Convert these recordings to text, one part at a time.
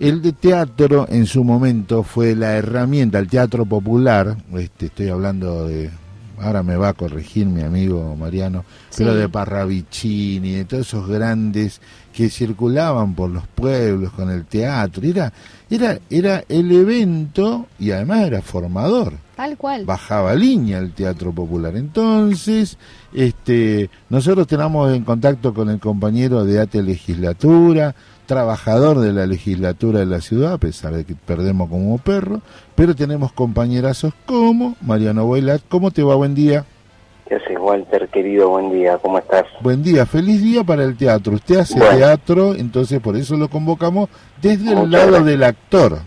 El de teatro en su momento fue la herramienta, el teatro popular, este, estoy hablando de, ahora me va a corregir mi amigo Mariano, pero de Parravicini, de todos esos grandes que circulaban por los pueblos con el teatro. Era, era, era el evento y además era formador. Tal cual. Bajaba línea el teatro popular. Entonces, este, nosotros tenemos en contacto con el compañero de ATE Legislatura, trabajador de la legislatura de la ciudad, a pesar de que perdemos como perro, pero tenemos compañerazos como Mariano Boilat. ¿Cómo te va? Buen día. ¿Qué haces, Walter, querido? Buen día, ¿cómo estás? Buen día, feliz día para el teatro. Usted hace teatro, entonces por eso lo convocamos desde el lado del actor.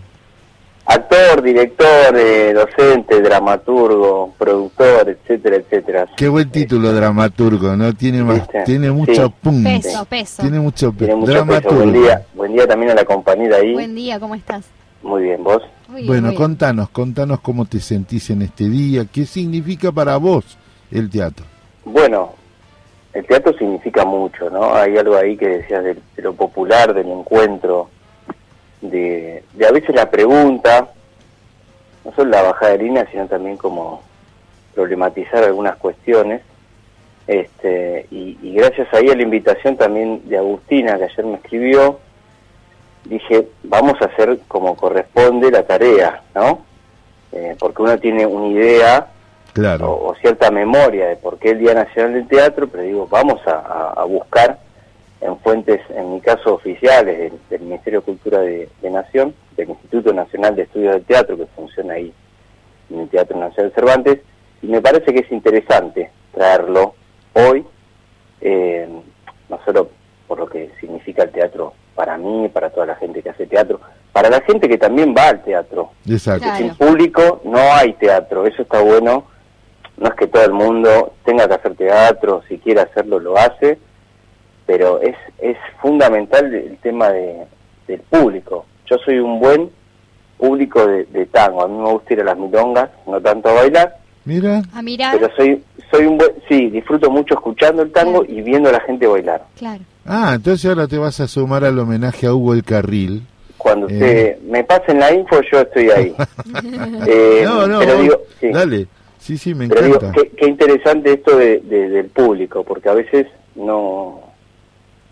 Actor, director, eh, docente, dramaturgo, productor, etcétera, etcétera. Qué buen título, dramaturgo, ¿no? Tiene más, tiene mucho punto. Peso, peso. Tiene mucho, peso. Buen día, buen día también a la compañera ahí. Buen día, ¿cómo estás? Muy bien, ¿vos? bueno, contanos, contanos cómo te sentís en este día, qué significa para vos el teatro? Bueno, el teatro significa mucho, ¿no? Hay algo ahí que decías de, lo popular, del encuentro, de, a veces la pregunta, no solo la bajada de línea, sino también como problematizar algunas cuestiones. Este, y, gracias ahí a la invitación también de Agustina, que ayer me escribió, dije, vamos a hacer como corresponde la tarea, ¿no? Eh, porque uno tiene una idea o, cierta memoria de por qué el Día Nacional del Teatro, pero digo, vamos a, buscar en fuentes, en mi caso oficiales, del, Ministerio de Cultura de, Nación, del Instituto Nacional de Estudios del Teatro, que funciona ahí en el Teatro Nacional Cervantes, y me parece que es interesante traerlo hoy, eh, no solo por lo que significa el teatro para mí, para toda la gente que hace teatro, para la gente que también va al teatro. Exacto. Sin público no hay teatro, eso está bueno no es que todo el mundo tenga que hacer teatro, si quiere hacerlo lo hace, pero es, es fundamental el tema de, del público. Yo soy un buen público de, tango, a mí me gusta ir a las milongas, no tanto a bailar. Mira. A mirar. Pero soy, soy un buen, sí, disfruto mucho escuchando el tango y viendo a la gente bailar. Claro. Ah, entonces ahora te vas a sumar al homenaje a Hugo el Carril. Cuando eh. me pasen la info, yo estoy ahí. eh, no, no, pero digo, dale. Sí, sí, me encanta. qué, interesante esto de, del público, porque a veces no,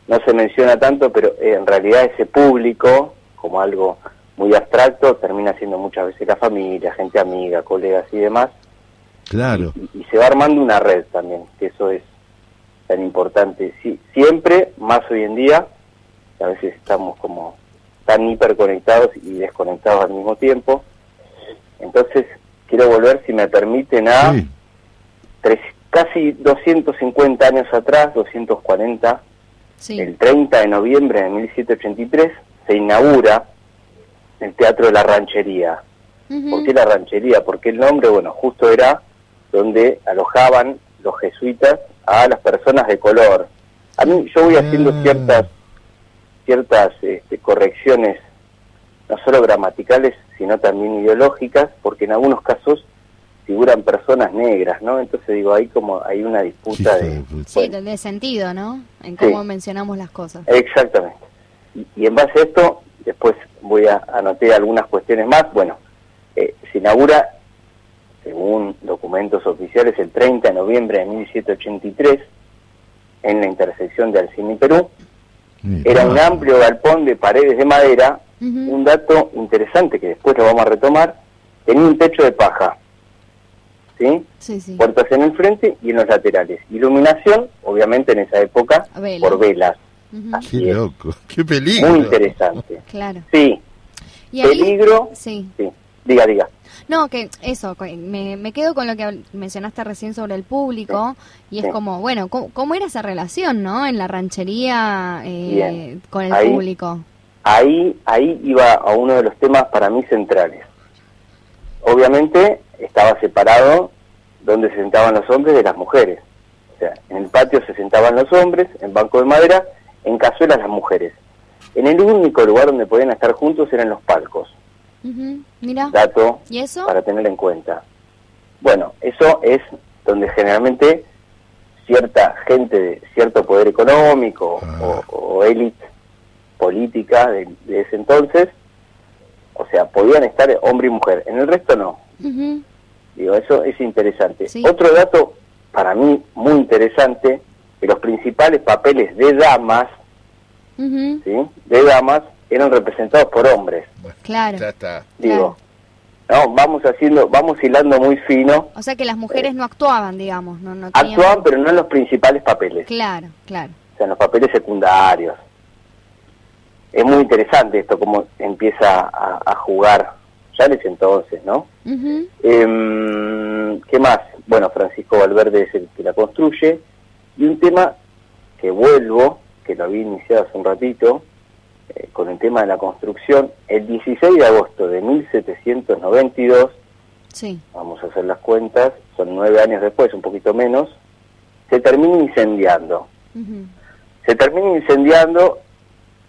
no se menciona tanto, pero en realidad ese público, como algo muy abstracto, termina siendo muchas veces la familia, gente amiga, colegas y demás. Claro. Y, se va armando una red también, que eso es tan importante. Sí, siempre, más hoy en día, a veces estamos como tan hiperconectados y desconectados al mismo tiempo. Entonces, quiero volver, si me permiten, a casi 250 años atrás, 240, el 30 de noviembre de 1783, se inaugura el Teatro de la Ranchería. ¿Por qué la ranchería? Porque el nombre, bueno, justo era donde alojaban los jesuitas a las personas de color. A mí yo voy haciendo ah. ciertas ciertas este, correcciones no solo gramaticales, sino también ideológicas, porque en algunos casos figuran personas negras, ¿no? Entonces digo, ahí como hay una disputa de... Sí, de sentido, ¿no? En cómo mencionamos las cosas. Exactamente. Y, en base a esto, después voy a anotar algunas cuestiones más. Bueno, eh, se inaugura, según documentos oficiales, el 30 de noviembre de 1783, en la intersección de Alcina y Perú. Era un amplio galpón de paredes de madera un dato interesante que después lo vamos a retomar, tenía un techo de paja, ¿sí? Puertas en el frente y en los laterales. Iluminación, obviamente en esa época, por velas. Qué loco, qué peligro. Muy interesante. Claro. Sí. peligro. Sí. Diga, diga. No, que eso, me, me, quedo con lo que mencionaste recién sobre el público y es como, bueno, ¿cómo, era esa relación, no? En la ranchería eh, con el público ahí, ahí iba a uno de los temas para mí centrales. Obviamente estaba separado donde se sentaban los hombres de las mujeres. O sea, en el patio se sentaban los hombres, en banco de madera, en cazuelas las mujeres. En el único lugar donde podían estar juntos eran los palcos. Mira. Dato ¿Y eso? para tener en cuenta. Bueno, eso es donde generalmente cierta gente de cierto poder económico o, ah. o élite política de, ese entonces o sea, podían estar hombre y mujer, en el resto no. Digo, eso es interesante. Otro dato para mí muy interesante, que los principales papeles de damas, ¿sí? de damas, eran representados por hombres. claro. Digo, no, vamos haciendo, vamos hilando muy fino. O sea que las mujeres no actuaban, digamos, no, no Actuaban, pero no en los principales papeles. Claro, claro. O sea, en los papeles secundarios. Es muy interesante esto, cómo empieza a, jugar ya en ese entonces, ¿no? Em, ¿Qué más? Bueno, Francisco Valverde es el que la construye. Y un tema que vuelvo, que lo había iniciado hace un ratito, eh, con el tema de la construcción, el 16 de agosto de 1792, sí. vamos a hacer las cuentas, son nueve años después, un poquito menos, se termina incendiando. Se termina incendiando,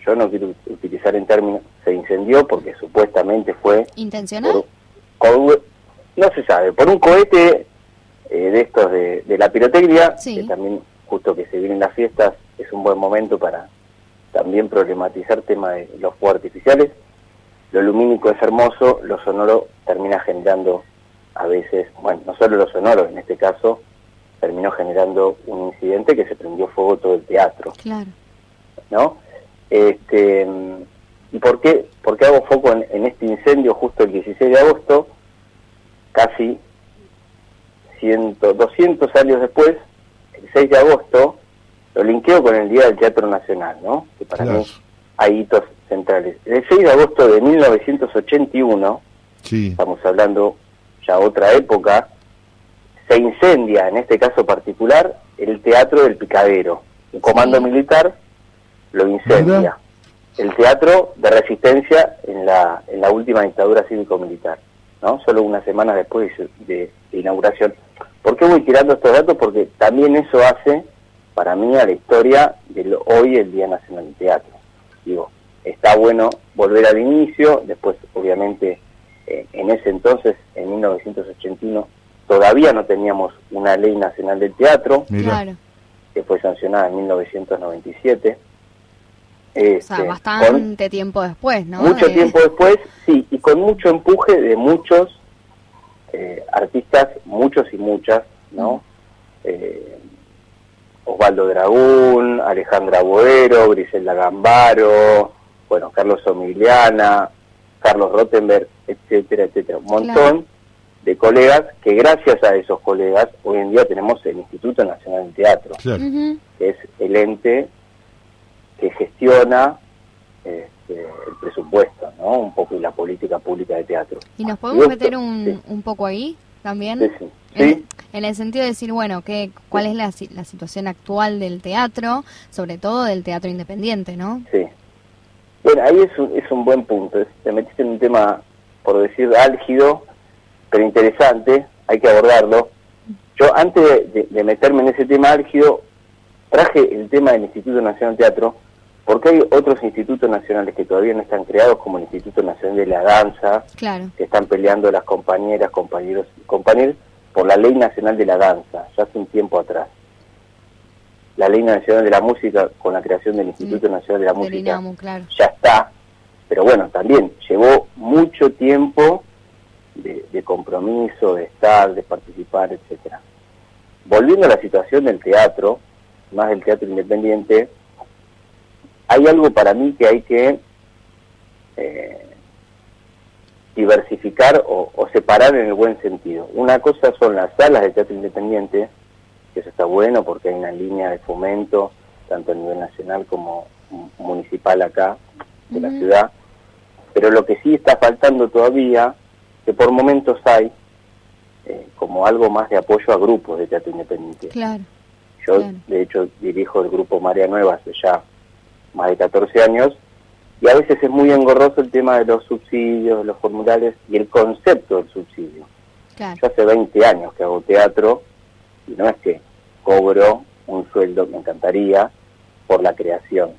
yo no quiero utilizar en términos, se incendió porque supuestamente fue... ¿Intencional? no se sabe, por un cohete eh, de estos de, la pirotecnia, que también justo que se vienen las fiestas es un buen momento para también problematizar tema de los fuegos artificiales. Lo lumínico es hermoso, lo sonoro termina generando a veces, bueno, no solo lo sonoro, en este caso terminó generando un incidente que se prendió fuego todo el teatro. Claro. ¿No? Este, ¿Y por qué, por qué hago foco en, este incendio justo el 16 de agosto? Casi 100, 200 años después, el 6 de agosto, lo linkeo con el Día del Teatro Nacional, ¿no? Que para mí hay hitos centrales. El 6 de agosto de 1981, sí. estamos hablando ya otra época, se incendia, en este caso particular, el Teatro del Picadero. Un comando militar lo incendia. El teatro de resistencia en la, en la última dictadura cívico-militar, ¿no? Solo una semana después de, de inauguración. ¿Por qué voy tirando estos datos? Porque también eso hace para mí a la historia de hoy, el Día Nacional del Teatro. Digo, está bueno volver al inicio, después obviamente eh, en ese entonces, en 1981, todavía no teníamos una ley nacional del teatro, que fue sancionada en 1997. O sea, este, bastante tiempo después, ¿no? Mucho tiempo después, sí, y con mucho empuje de muchos eh, artistas, muchos y muchas, ¿no? Eh, Osvaldo Dragún, Alejandra Boero, Griselda Gambaro, bueno, Carlos Omiliana, Carlos Rottenberg, etcétera, etcétera. Un montón de colegas que gracias a esos colegas hoy en día tenemos el Instituto Nacional de Teatro, que es el ente que gestiona este, el presupuesto, ¿no? Un poco y la política pública de teatro. ¿Y nos podemos meter un, un poco ahí también? Sí, sí. ¿Sí? En, el sentido de decir, bueno, ¿qué, ¿cuál es la, la situación actual del teatro, sobre todo del teatro independiente, no? Sí. Bueno, ahí es un, es un buen punto. te metiste en un tema, por decir, álgido, pero interesante, hay que abordarlo. Yo, antes de, meterme en ese tema álgido, traje el tema del Instituto Nacional de Teatro, porque hay otros institutos nacionales que todavía no están creados, como el Instituto Nacional de la Danza, que están peleando las compañeras, compañeros y compañeros, por la Ley Nacional de la Danza, ya hace un tiempo atrás. La Ley Nacional de la Música, con la creación del Instituto Nacional de la Música, ya está. Pero bueno, también llevó mucho tiempo de, compromiso, de estar, de participar, etcétera. Volviendo a la situación del teatro, más del teatro independiente, hay algo para mí que hay que eh, diversificar o, separar en el buen sentido. Una cosa son las salas de teatro independiente, que eso está bueno porque hay una línea de fomento, tanto a nivel nacional como municipal acá, de la ciudad, pero lo que sí está faltando todavía, que por momentos hay, eh, como algo más de apoyo a grupos de teatro independiente. Claro. Yo, de hecho, dirijo el grupo María Nueva hace ya más de 14 años, y a veces es muy engorroso el tema de los subsidios, los formularios y el concepto del subsidio. Yo hace 20 años que hago teatro y no es que cobro un sueldo, me encantaría, por la creación.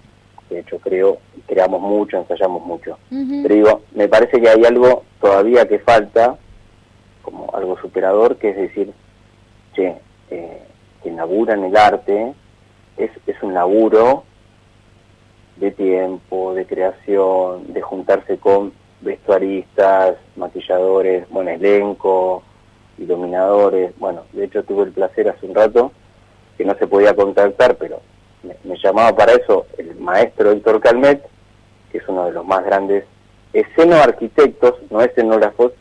De hecho, creo, creamos mucho, ensayamos mucho. Pero digo, me parece que hay algo todavía que falta, como algo superador, que es decir, che, eh, que laburan el arte, es, es un laburo de tiempo, de creación, de juntarse con vestuaristas, maquilladores, buen elenco, iluminadores. Bueno, de hecho tuve el placer hace un rato que no se podía contactar, pero me, llamaba para eso el maestro Héctor Calmet, que es uno de los más grandes escenoarquitectos, no escenógrafos,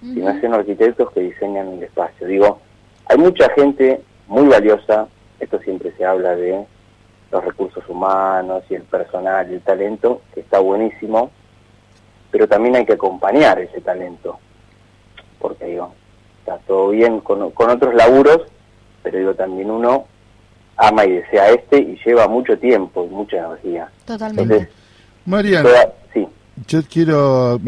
sino escenoarquitectos que diseñan el espacio. Digo, hay mucha gente muy valiosa, esto siempre se habla de los recursos humanos y el personal y el talento, que está buenísimo, pero también hay que acompañar ese talento, porque digo, está todo bien con, con otros laburos, pero digo, también uno ama y desea este y lleva mucho tiempo y mucha energía. Totalmente. Mariano, sí. yo quiero,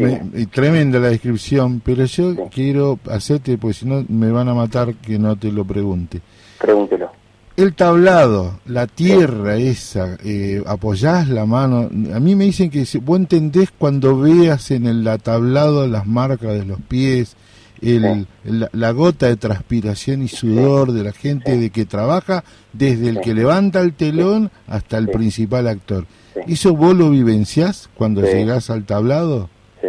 tremenda la descripción, pero yo quiero hacerte, porque si no me van a matar que no te lo pregunte. Pregúntelo. El tablado, la tierra esa, eh, apoyás la mano. A mí me dicen que vos entendés cuando veas en el tablado las marcas de los pies, el, la, gota de transpiración y sudor de la gente de que trabaja desde el que levanta el telón hasta el principal actor. ¿Eso vos lo vivenciás cuando llegás al tablado? Sí.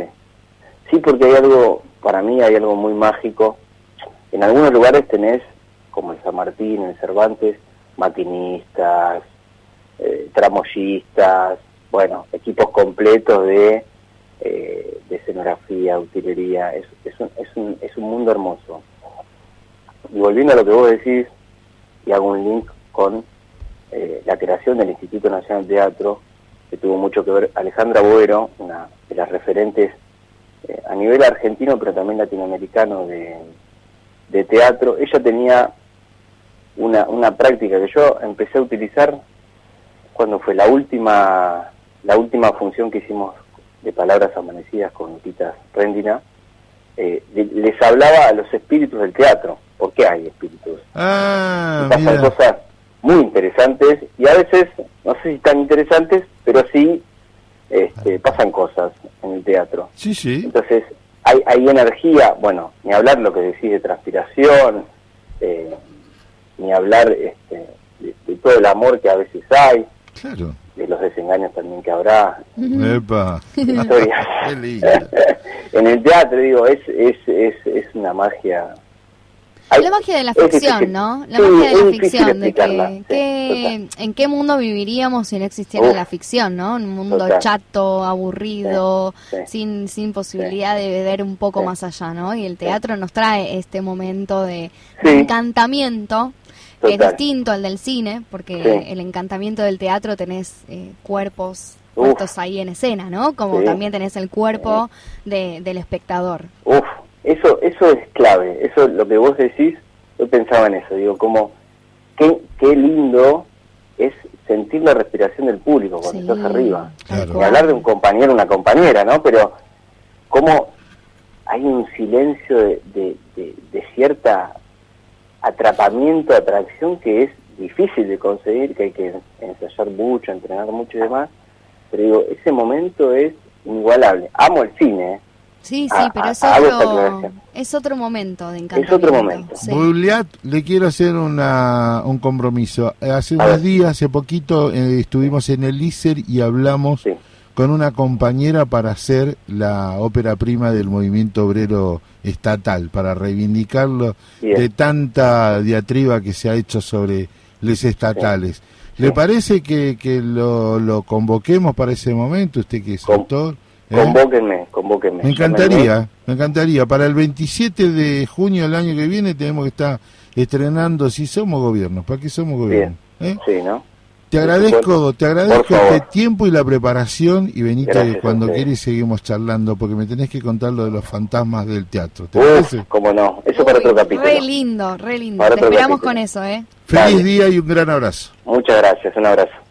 Sí, porque hay algo, para mí hay algo muy mágico. En algunos lugares tenés, como en San Martín, en Cervantes, maquinistas, eh, tramoyistas, bueno, equipos completos de eh, de escenografía, utilería, es, es, un, es, un, es un mundo hermoso. Y volviendo a lo que vos decís, y hago un link con eh, la creación del Instituto Nacional de Teatro, que tuvo mucho que ver Alejandra Boero, una de las referentes eh, a nivel argentino, pero también latinoamericano de, de teatro. Ella tenía una, una práctica que yo empecé a utilizar cuando fue la última la última función que hicimos de Palabras Amanecidas con Lupita Rendina, eh, les hablaba a los espíritus del teatro. ¿Por qué hay espíritus? Ah, pasan cosas muy interesantes y a veces, no sé si tan interesantes, pero sí este, pasan cosas en el teatro. Sí, sí. Entonces, hay, hay energía, bueno, ni hablar lo que decís de transpiración, eh, ni hablar este, de, todo el amor que a veces hay. Claro de los desengaños también que habrá. Epa. En el teatro, digo, es, es, es, es una magia. la magia de la ficción, ¿no? La magia de la ficción, de que, en qué mundo viviríamos si no existiera la ficción, ¿no? Un mundo chato, aburrido, sin sin posibilidad de ver un poco más allá, ¿no? Y el teatro nos trae este momento de encantamiento es distinto al del cine, porque el encantamiento del teatro tenés eh, cuerpos puestos ahí en escena, ¿no? Como también tenés el cuerpo de, del espectador. Uf, eso, eso es clave, eso lo que vos decís, yo pensaba en eso, digo, como, qué, qué lindo es sentir la respiración del público cuando estás arriba. Y hablar de un compañero, una compañera, ¿no? Pero cómo hay un silencio de, de, de cierta atrapamiento, atracción que es difícil de conseguir, que hay que ensayar mucho, entrenar mucho y demás, pero digo, ese momento es inigualable. Amo el cine, ¿eh? Sí, sí, pero es, otro, es otro momento de encantamiento. Es otro momento. le quiero hacer una, un compromiso. Hace unos días, hace poquito, eh, estuvimos en el ISER y hablamos con una compañera para hacer la ópera prima del movimiento obrero estatal, para reivindicarlo de tanta diatriba que se ha hecho sobre les estatales. ¿Le parece que, que lo, lo, convoquemos para ese momento, usted que es autor? ¿Eh? Convóquenme, convóquenme. Me encantaría, me encantaría. Para el 27 de junio del año que viene tenemos que estar estrenando Si Somos Gobiernos. ¿Para qué somos gobiernos? ¿Eh? Sí, ¿no? Te agradezco, te agradezco este tiempo y la preparación y venite cuando quieras seguimos charlando porque me tenés que contar lo de los fantasmas del teatro. ¿Te parece? Cómo no, eso para otro capítulo. Re lindo, re lindo. Te esperamos con eso, ¿eh? Feliz día y un gran abrazo. Muchas gracias, un abrazo.